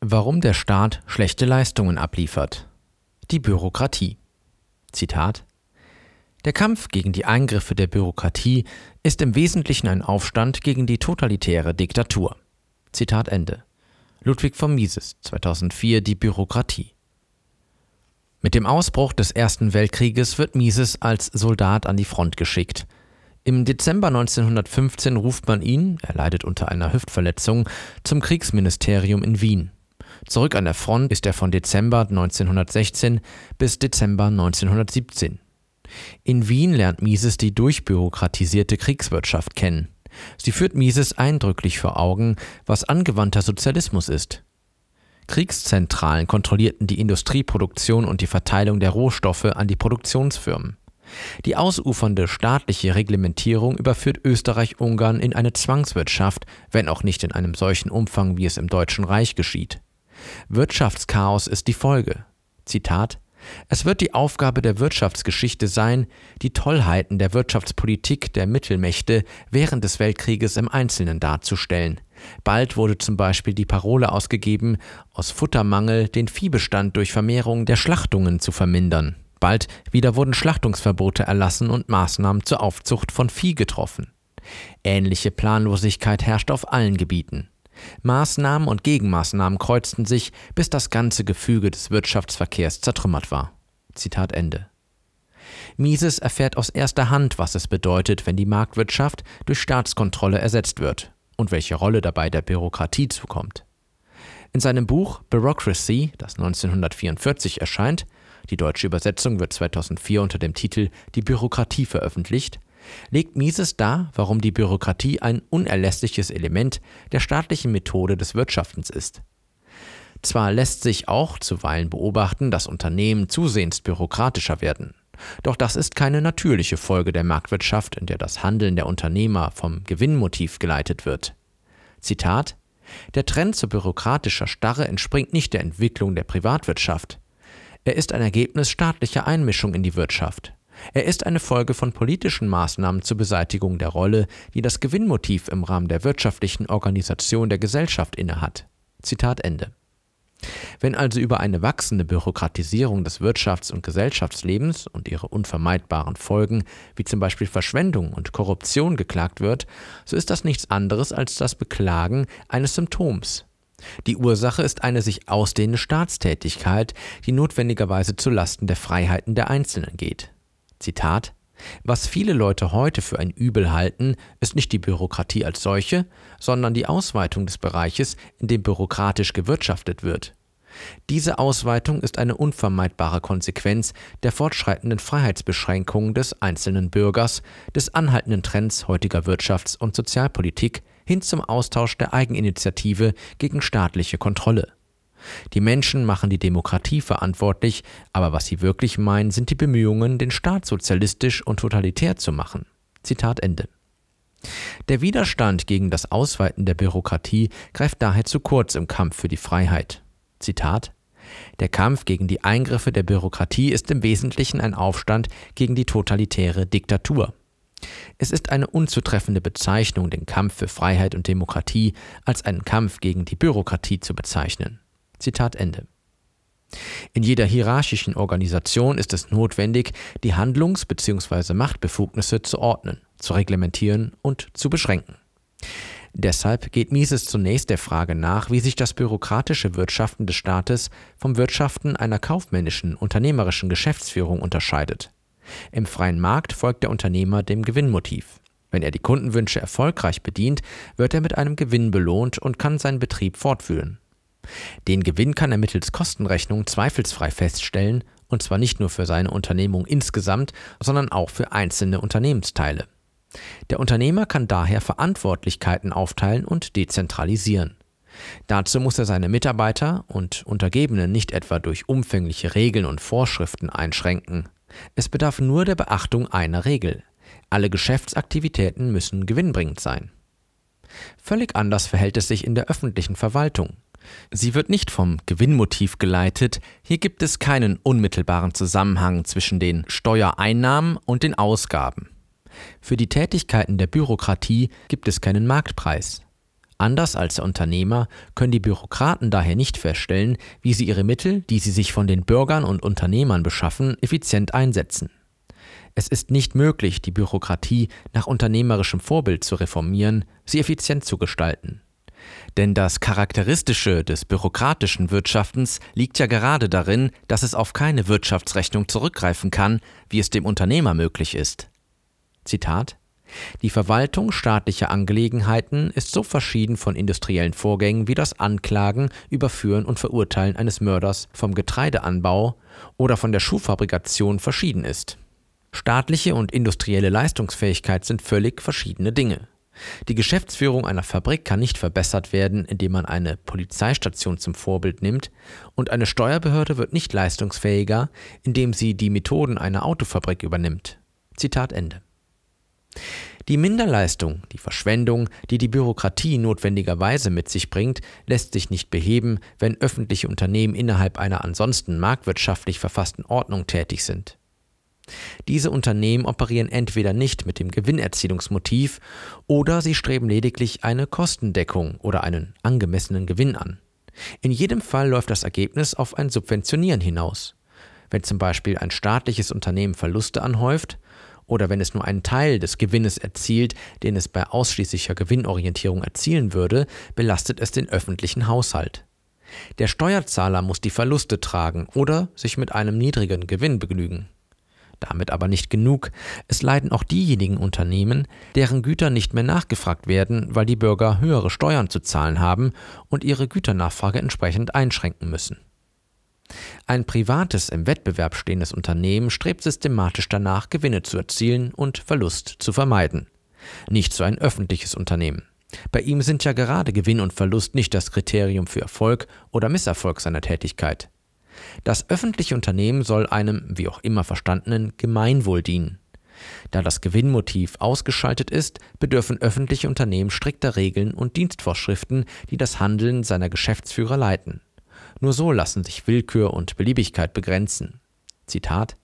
Warum der Staat schlechte Leistungen abliefert. Die Bürokratie. Zitat Der Kampf gegen die Eingriffe der Bürokratie ist im Wesentlichen ein Aufstand gegen die totalitäre Diktatur. Zitat Ende. Ludwig von Mises, 2004 Die Bürokratie. Mit dem Ausbruch des Ersten Weltkrieges wird Mises als Soldat an die Front geschickt. Im Dezember 1915 ruft man ihn, er leidet unter einer Hüftverletzung, zum Kriegsministerium in Wien. Zurück an der Front ist er von Dezember 1916 bis Dezember 1917. In Wien lernt Mises die durchbürokratisierte Kriegswirtschaft kennen. Sie führt Mises eindrücklich vor Augen, was angewandter Sozialismus ist. Kriegszentralen kontrollierten die Industrieproduktion und die Verteilung der Rohstoffe an die Produktionsfirmen. Die ausufernde staatliche Reglementierung überführt Österreich-Ungarn in eine Zwangswirtschaft, wenn auch nicht in einem solchen Umfang, wie es im Deutschen Reich geschieht. Wirtschaftschaos ist die Folge. Zitat es wird die Aufgabe der Wirtschaftsgeschichte sein, die Tollheiten der Wirtschaftspolitik der Mittelmächte während des Weltkrieges im Einzelnen darzustellen. Bald wurde zum Beispiel die Parole ausgegeben, aus Futtermangel den Viehbestand durch Vermehrung der Schlachtungen zu vermindern. Bald wieder wurden Schlachtungsverbote erlassen und Maßnahmen zur Aufzucht von Vieh getroffen. Ähnliche Planlosigkeit herrscht auf allen Gebieten. Maßnahmen und Gegenmaßnahmen kreuzten sich, bis das ganze Gefüge des Wirtschaftsverkehrs zertrümmert war. Zitat Ende. Mises erfährt aus erster Hand, was es bedeutet, wenn die Marktwirtschaft durch Staatskontrolle ersetzt wird und welche Rolle dabei der Bürokratie zukommt. In seinem Buch Bureaucracy, das 1944 erscheint, die deutsche Übersetzung wird 2004 unter dem Titel Die Bürokratie veröffentlicht, legt Mises dar, warum die Bürokratie ein unerlässliches Element der staatlichen Methode des Wirtschaftens ist. Zwar lässt sich auch zuweilen beobachten, dass Unternehmen zusehends bürokratischer werden. Doch das ist keine natürliche Folge der Marktwirtschaft, in der das Handeln der Unternehmer vom Gewinnmotiv geleitet wird. Zitat Der Trend zu bürokratischer Starre entspringt nicht der Entwicklung der Privatwirtschaft. Er ist ein Ergebnis staatlicher Einmischung in die Wirtschaft. Er ist eine Folge von politischen Maßnahmen zur Beseitigung der Rolle, die das Gewinnmotiv im Rahmen der wirtschaftlichen Organisation der Gesellschaft innehat. Zitat Ende. Wenn also über eine wachsende Bürokratisierung des Wirtschafts- und Gesellschaftslebens und ihre unvermeidbaren Folgen, wie zum Beispiel Verschwendung und Korruption, geklagt wird, so ist das nichts anderes als das Beklagen eines Symptoms. Die Ursache ist eine sich ausdehnende Staatstätigkeit, die notwendigerweise zu Lasten der Freiheiten der Einzelnen geht. Zitat was viele Leute heute für ein Übel halten, ist nicht die Bürokratie als solche, sondern die Ausweitung des Bereiches, in dem bürokratisch gewirtschaftet wird. Diese Ausweitung ist eine unvermeidbare Konsequenz der fortschreitenden Freiheitsbeschränkungen des einzelnen Bürgers, des anhaltenden Trends heutiger Wirtschafts- und Sozialpolitik hin zum Austausch der Eigeninitiative gegen staatliche Kontrolle. Die Menschen machen die Demokratie verantwortlich, aber was sie wirklich meinen, sind die Bemühungen, den Staat sozialistisch und totalitär zu machen. Zitat Ende. Der Widerstand gegen das Ausweiten der Bürokratie greift daher zu kurz im Kampf für die Freiheit. Zitat Der Kampf gegen die Eingriffe der Bürokratie ist im Wesentlichen ein Aufstand gegen die totalitäre Diktatur. Es ist eine unzutreffende Bezeichnung, den Kampf für Freiheit und Demokratie als einen Kampf gegen die Bürokratie zu bezeichnen. Zitat Ende. In jeder hierarchischen Organisation ist es notwendig, die Handlungs- bzw. Machtbefugnisse zu ordnen, zu reglementieren und zu beschränken. Deshalb geht Mises zunächst der Frage nach, wie sich das bürokratische Wirtschaften des Staates vom Wirtschaften einer kaufmännischen, unternehmerischen Geschäftsführung unterscheidet. Im freien Markt folgt der Unternehmer dem Gewinnmotiv. Wenn er die Kundenwünsche erfolgreich bedient, wird er mit einem Gewinn belohnt und kann seinen Betrieb fortführen. Den Gewinn kann er mittels Kostenrechnung zweifelsfrei feststellen, und zwar nicht nur für seine Unternehmung insgesamt, sondern auch für einzelne Unternehmensteile. Der Unternehmer kann daher Verantwortlichkeiten aufteilen und dezentralisieren. Dazu muss er seine Mitarbeiter und Untergebenen nicht etwa durch umfängliche Regeln und Vorschriften einschränken. Es bedarf nur der Beachtung einer Regel. Alle Geschäftsaktivitäten müssen gewinnbringend sein. Völlig anders verhält es sich in der öffentlichen Verwaltung. Sie wird nicht vom Gewinnmotiv geleitet, hier gibt es keinen unmittelbaren Zusammenhang zwischen den Steuereinnahmen und den Ausgaben. Für die Tätigkeiten der Bürokratie gibt es keinen Marktpreis. Anders als der Unternehmer können die Bürokraten daher nicht feststellen, wie sie ihre Mittel, die sie sich von den Bürgern und Unternehmern beschaffen, effizient einsetzen. Es ist nicht möglich, die Bürokratie nach unternehmerischem Vorbild zu reformieren, sie effizient zu gestalten. Denn das Charakteristische des bürokratischen Wirtschaftens liegt ja gerade darin, dass es auf keine Wirtschaftsrechnung zurückgreifen kann, wie es dem Unternehmer möglich ist. Zitat die Verwaltung staatlicher Angelegenheiten ist so verschieden von industriellen Vorgängen wie das Anklagen, Überführen und Verurteilen eines Mörders vom Getreideanbau oder von der Schuhfabrikation verschieden ist. Staatliche und industrielle Leistungsfähigkeit sind völlig verschiedene Dinge. Die Geschäftsführung einer Fabrik kann nicht verbessert werden, indem man eine Polizeistation zum Vorbild nimmt, und eine Steuerbehörde wird nicht leistungsfähiger, indem sie die Methoden einer Autofabrik übernimmt. Zitat Ende. Die Minderleistung, die Verschwendung, die die Bürokratie notwendigerweise mit sich bringt, lässt sich nicht beheben, wenn öffentliche Unternehmen innerhalb einer ansonsten marktwirtschaftlich verfassten Ordnung tätig sind. Diese Unternehmen operieren entweder nicht mit dem Gewinnerzielungsmotiv oder sie streben lediglich eine Kostendeckung oder einen angemessenen Gewinn an. In jedem Fall läuft das Ergebnis auf ein Subventionieren hinaus. Wenn zum Beispiel ein staatliches Unternehmen Verluste anhäuft, oder wenn es nur einen Teil des Gewinnes erzielt, den es bei ausschließlicher Gewinnorientierung erzielen würde, belastet es den öffentlichen Haushalt. Der Steuerzahler muss die Verluste tragen oder sich mit einem niedrigen Gewinn begnügen. Damit aber nicht genug. Es leiden auch diejenigen Unternehmen, deren Güter nicht mehr nachgefragt werden, weil die Bürger höhere Steuern zu zahlen haben und ihre Güternachfrage entsprechend einschränken müssen. Ein privates, im Wettbewerb stehendes Unternehmen strebt systematisch danach, Gewinne zu erzielen und Verlust zu vermeiden. Nicht so ein öffentliches Unternehmen. Bei ihm sind ja gerade Gewinn und Verlust nicht das Kriterium für Erfolg oder Misserfolg seiner Tätigkeit. Das öffentliche Unternehmen soll einem, wie auch immer verstandenen, Gemeinwohl dienen. Da das Gewinnmotiv ausgeschaltet ist, bedürfen öffentliche Unternehmen strikter Regeln und Dienstvorschriften, die das Handeln seiner Geschäftsführer leiten. Nur so lassen sich Willkür und Beliebigkeit begrenzen. Zitat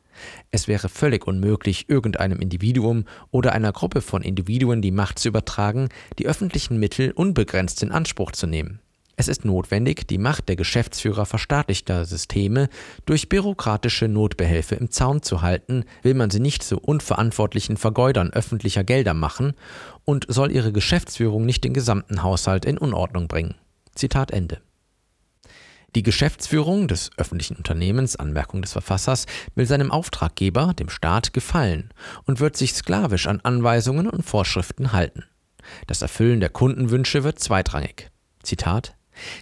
es wäre völlig unmöglich, irgendeinem Individuum oder einer Gruppe von Individuen die Macht zu übertragen, die öffentlichen Mittel unbegrenzt in Anspruch zu nehmen. Es ist notwendig, die Macht der Geschäftsführer verstaatlichter Systeme durch bürokratische Notbehelfe im Zaun zu halten, will man sie nicht zu unverantwortlichen Vergeudern öffentlicher Gelder machen und soll ihre Geschäftsführung nicht den gesamten Haushalt in Unordnung bringen. Zitat Ende. Die Geschäftsführung des öffentlichen Unternehmens, Anmerkung des Verfassers, will seinem Auftraggeber, dem Staat, gefallen und wird sich sklavisch an Anweisungen und Vorschriften halten. Das Erfüllen der Kundenwünsche wird zweitrangig. Zitat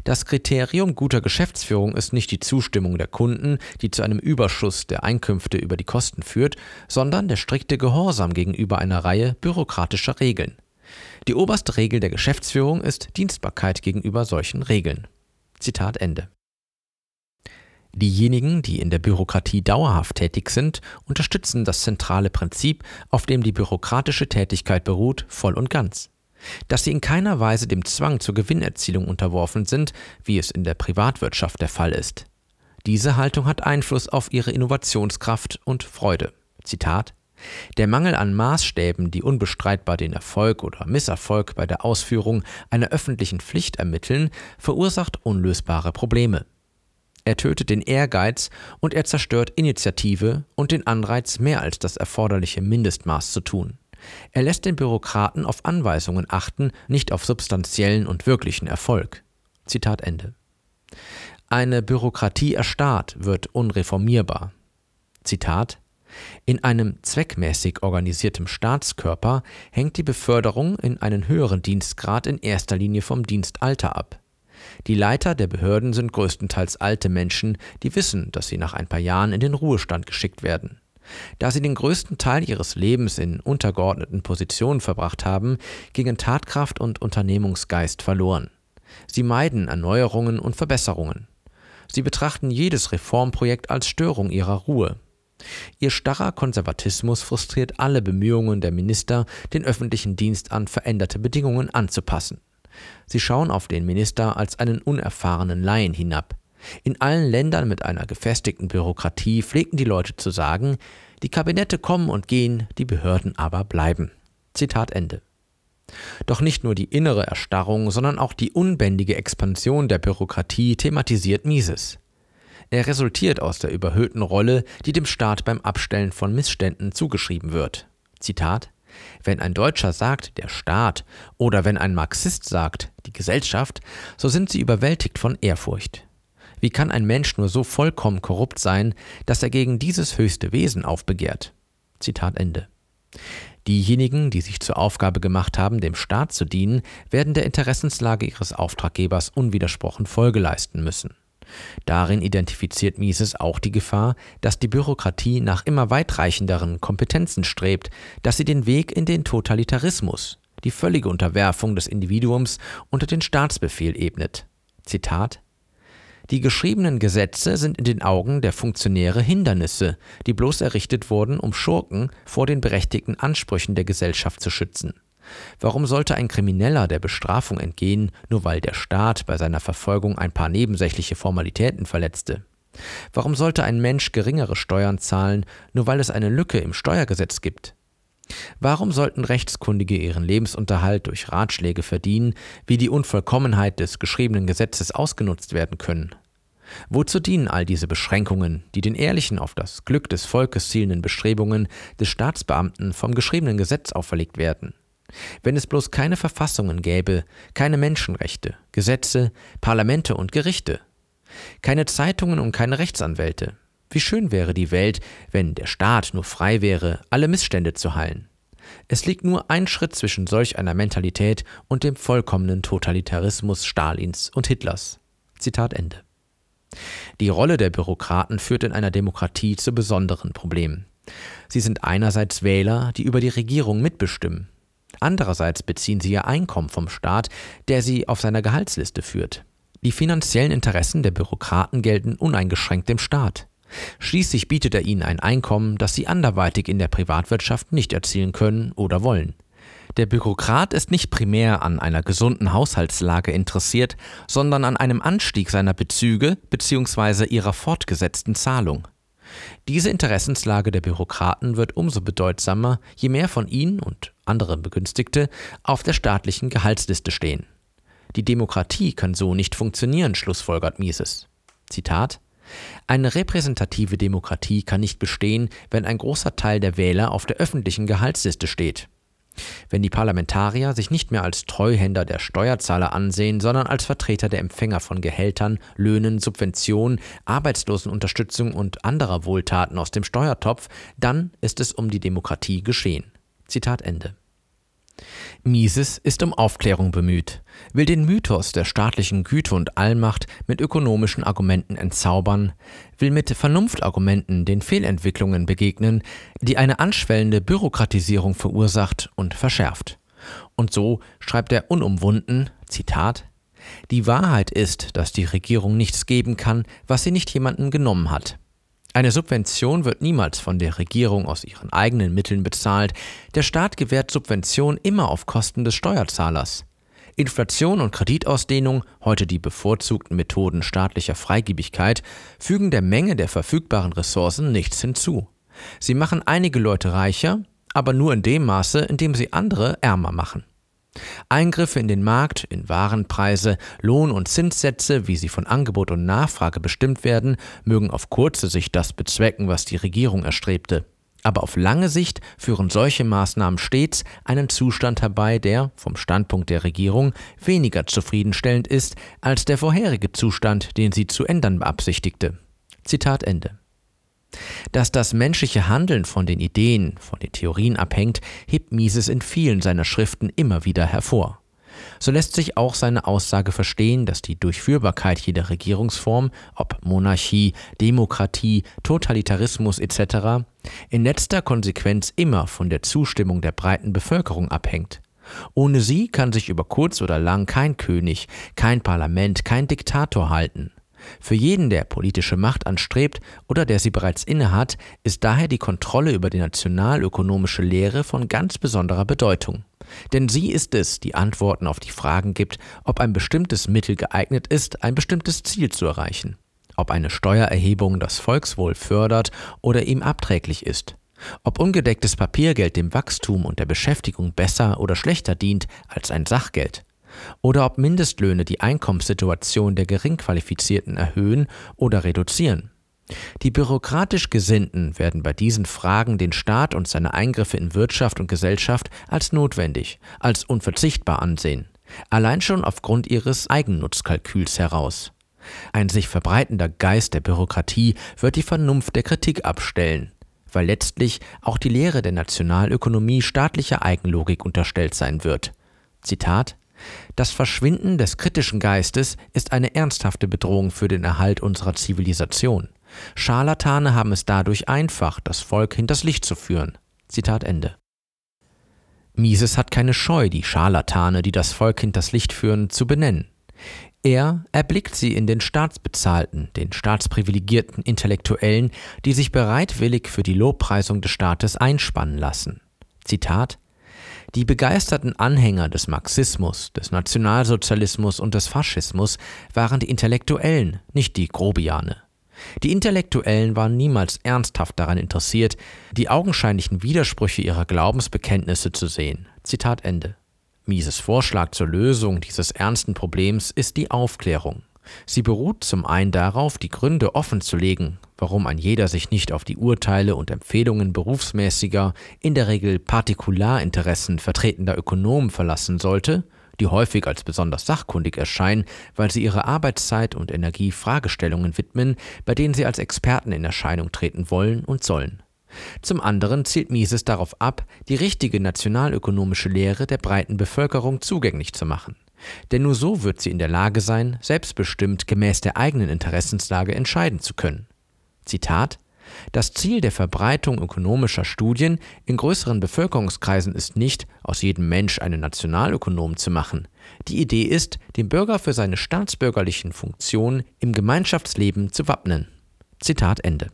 das Kriterium guter Geschäftsführung ist nicht die Zustimmung der Kunden, die zu einem Überschuss der Einkünfte über die Kosten führt, sondern der strikte Gehorsam gegenüber einer Reihe bürokratischer Regeln. Die oberste Regel der Geschäftsführung ist Dienstbarkeit gegenüber solchen Regeln. Zitat Ende. Diejenigen, die in der Bürokratie dauerhaft tätig sind, unterstützen das zentrale Prinzip, auf dem die bürokratische Tätigkeit beruht, voll und ganz. Dass sie in keiner Weise dem Zwang zur Gewinnerzielung unterworfen sind, wie es in der Privatwirtschaft der Fall ist. Diese Haltung hat Einfluss auf ihre Innovationskraft und Freude. Zitat der Mangel an Maßstäben, die unbestreitbar den Erfolg oder Misserfolg bei der Ausführung einer öffentlichen Pflicht ermitteln, verursacht unlösbare Probleme. Er tötet den Ehrgeiz und er zerstört Initiative und den Anreiz, mehr als das erforderliche Mindestmaß zu tun. Er lässt den Bürokraten auf Anweisungen achten, nicht auf substanziellen und wirklichen Erfolg. Zitat Ende. Eine Bürokratie erstarrt, wird unreformierbar. Zitat in einem zweckmäßig organisiertem Staatskörper hängt die Beförderung in einen höheren Dienstgrad in erster Linie vom Dienstalter ab. Die Leiter der Behörden sind größtenteils alte Menschen, die wissen, dass sie nach ein paar Jahren in den Ruhestand geschickt werden. Da sie den größten Teil ihres Lebens in untergeordneten Positionen verbracht haben, gingen Tatkraft und Unternehmungsgeist verloren. Sie meiden Erneuerungen und Verbesserungen. Sie betrachten jedes Reformprojekt als Störung ihrer Ruhe. Ihr starrer Konservatismus frustriert alle Bemühungen der Minister, den öffentlichen Dienst an veränderte Bedingungen anzupassen. Sie schauen auf den Minister als einen unerfahrenen Laien hinab. In allen Ländern mit einer gefestigten Bürokratie pflegten die Leute zu sagen, die Kabinette kommen und gehen, die Behörden aber bleiben. Zitat Ende. Doch nicht nur die innere Erstarrung, sondern auch die unbändige Expansion der Bürokratie thematisiert Mises. Er resultiert aus der überhöhten Rolle, die dem Staat beim Abstellen von Missständen zugeschrieben wird. Zitat Wenn ein Deutscher sagt, der Staat, oder wenn ein Marxist sagt, die Gesellschaft, so sind sie überwältigt von Ehrfurcht. Wie kann ein Mensch nur so vollkommen korrupt sein, dass er gegen dieses höchste Wesen aufbegehrt? Zitat Ende. Diejenigen, die sich zur Aufgabe gemacht haben, dem Staat zu dienen, werden der Interessenslage ihres Auftraggebers unwidersprochen Folge leisten müssen. Darin identifiziert Mises auch die Gefahr, dass die Bürokratie nach immer weitreichenderen Kompetenzen strebt, dass sie den Weg in den Totalitarismus, die völlige Unterwerfung des Individuums unter den Staatsbefehl ebnet. Zitat die geschriebenen Gesetze sind in den Augen der Funktionäre Hindernisse, die bloß errichtet wurden, um Schurken vor den berechtigten Ansprüchen der Gesellschaft zu schützen. Warum sollte ein Krimineller der Bestrafung entgehen, nur weil der Staat bei seiner Verfolgung ein paar nebensächliche Formalitäten verletzte? Warum sollte ein Mensch geringere Steuern zahlen, nur weil es eine Lücke im Steuergesetz gibt? Warum sollten Rechtskundige ihren Lebensunterhalt durch Ratschläge verdienen, wie die Unvollkommenheit des geschriebenen Gesetzes ausgenutzt werden können? Wozu dienen all diese Beschränkungen, die den ehrlichen, auf das Glück des Volkes zielenden Bestrebungen des Staatsbeamten vom geschriebenen Gesetz auferlegt werden? Wenn es bloß keine Verfassungen gäbe, keine Menschenrechte, Gesetze, Parlamente und Gerichte, keine Zeitungen und keine Rechtsanwälte, wie schön wäre die Welt, wenn der Staat nur frei wäre, alle Missstände zu heilen. Es liegt nur ein Schritt zwischen solch einer Mentalität und dem vollkommenen Totalitarismus Stalins und Hitlers. Zitat Ende. Die Rolle der Bürokraten führt in einer Demokratie zu besonderen Problemen. Sie sind einerseits Wähler, die über die Regierung mitbestimmen, Andererseits beziehen sie ihr Einkommen vom Staat, der sie auf seiner Gehaltsliste führt. Die finanziellen Interessen der Bürokraten gelten uneingeschränkt dem Staat. Schließlich bietet er ihnen ein Einkommen, das sie anderweitig in der Privatwirtschaft nicht erzielen können oder wollen. Der Bürokrat ist nicht primär an einer gesunden Haushaltslage interessiert, sondern an einem Anstieg seiner Bezüge bzw. ihrer fortgesetzten Zahlung. Diese Interessenslage der Bürokraten wird umso bedeutsamer, je mehr von ihnen und andere Begünstigte auf der staatlichen Gehaltsliste stehen. Die Demokratie kann so nicht funktionieren, schlussfolgert Mises. Zitat eine repräsentative Demokratie kann nicht bestehen, wenn ein großer Teil der Wähler auf der öffentlichen Gehaltsliste steht. Wenn die Parlamentarier sich nicht mehr als Treuhänder der Steuerzahler ansehen, sondern als Vertreter der Empfänger von Gehältern, Löhnen, Subventionen, Arbeitslosenunterstützung und anderer Wohltaten aus dem Steuertopf, dann ist es um die Demokratie geschehen. Zitat Ende. Mises ist um Aufklärung bemüht, will den Mythos der staatlichen Güte und Allmacht mit ökonomischen Argumenten entzaubern, will mit Vernunftargumenten den Fehlentwicklungen begegnen, die eine anschwellende Bürokratisierung verursacht und verschärft. Und so schreibt er unumwunden, Zitat, die Wahrheit ist, dass die Regierung nichts geben kann, was sie nicht jemandem genommen hat. Eine Subvention wird niemals von der Regierung aus ihren eigenen Mitteln bezahlt. Der Staat gewährt Subvention immer auf Kosten des Steuerzahlers. Inflation und Kreditausdehnung, heute die bevorzugten Methoden staatlicher Freigebigkeit, fügen der Menge der verfügbaren Ressourcen nichts hinzu. Sie machen einige Leute reicher, aber nur in dem Maße, in dem sie andere ärmer machen. Eingriffe in den Markt, in Warenpreise, Lohn- und Zinssätze, wie sie von Angebot und Nachfrage bestimmt werden, mögen auf kurze Sicht das bezwecken, was die Regierung erstrebte. Aber auf lange Sicht führen solche Maßnahmen stets einen Zustand herbei, der, vom Standpunkt der Regierung, weniger zufriedenstellend ist als der vorherige Zustand, den sie zu ändern beabsichtigte. Zitat Ende. Dass das menschliche Handeln von den Ideen, von den Theorien abhängt, hebt Mises in vielen seiner Schriften immer wieder hervor. So lässt sich auch seine Aussage verstehen, dass die Durchführbarkeit jeder Regierungsform, ob Monarchie, Demokratie, Totalitarismus etc., in letzter Konsequenz immer von der Zustimmung der breiten Bevölkerung abhängt. Ohne sie kann sich über kurz oder lang kein König, kein Parlament, kein Diktator halten. Für jeden, der politische Macht anstrebt oder der sie bereits innehat, ist daher die Kontrolle über die nationalökonomische Lehre von ganz besonderer Bedeutung. Denn sie ist es, die Antworten auf die Fragen gibt, ob ein bestimmtes Mittel geeignet ist, ein bestimmtes Ziel zu erreichen, ob eine Steuererhebung das Volkswohl fördert oder ihm abträglich ist, Ob ungedecktes Papiergeld dem Wachstum und der Beschäftigung besser oder schlechter dient als ein Sachgeld, oder ob Mindestlöhne die Einkommenssituation der Geringqualifizierten erhöhen oder reduzieren. Die bürokratisch Gesinnten werden bei diesen Fragen den Staat und seine Eingriffe in Wirtschaft und Gesellschaft als notwendig, als unverzichtbar ansehen, allein schon aufgrund ihres Eigennutzkalküls heraus. Ein sich verbreitender Geist der Bürokratie wird die Vernunft der Kritik abstellen, weil letztlich auch die Lehre der Nationalökonomie staatlicher Eigenlogik unterstellt sein wird. Zitat das Verschwinden des kritischen Geistes ist eine ernsthafte Bedrohung für den Erhalt unserer Zivilisation. Scharlatane haben es dadurch einfach, das Volk hinters Licht zu führen. Zitat Ende. Mises hat keine Scheu, die Scharlatane, die das Volk hinters Licht führen, zu benennen. Er erblickt sie in den Staatsbezahlten, den staatsprivilegierten Intellektuellen, die sich bereitwillig für die Lobpreisung des Staates einspannen lassen. Zitat Die begeisterten Anhänger des Marxismus, des Nationalsozialismus und des Faschismus waren die Intellektuellen, nicht die Grobiane. Die Intellektuellen waren niemals ernsthaft daran interessiert, die augenscheinlichen Widersprüche ihrer Glaubensbekenntnisse zu sehen. Zitat Ende. Mises Vorschlag zur Lösung dieses ernsten Problems ist die Aufklärung. Sie beruht zum einen darauf, die Gründe offenzulegen, warum ein jeder sich nicht auf die Urteile und Empfehlungen berufsmäßiger, in der Regel Partikularinteressen vertretender Ökonomen verlassen sollte, die häufig als besonders sachkundig erscheinen, weil sie ihre Arbeitszeit und Energie Fragestellungen widmen, bei denen sie als Experten in Erscheinung treten wollen und sollen. Zum anderen zielt Mises darauf ab, die richtige nationalökonomische Lehre der breiten Bevölkerung zugänglich zu machen. Denn nur so wird sie in der Lage sein, selbstbestimmt gemäß der eigenen Interessenslage entscheiden zu können. Zitat das Ziel der Verbreitung ökonomischer Studien in größeren Bevölkerungskreisen ist nicht, aus jedem Mensch einen Nationalökonom zu machen. Die Idee ist, den Bürger für seine staatsbürgerlichen Funktionen im Gemeinschaftsleben zu wappnen. Zitat Ende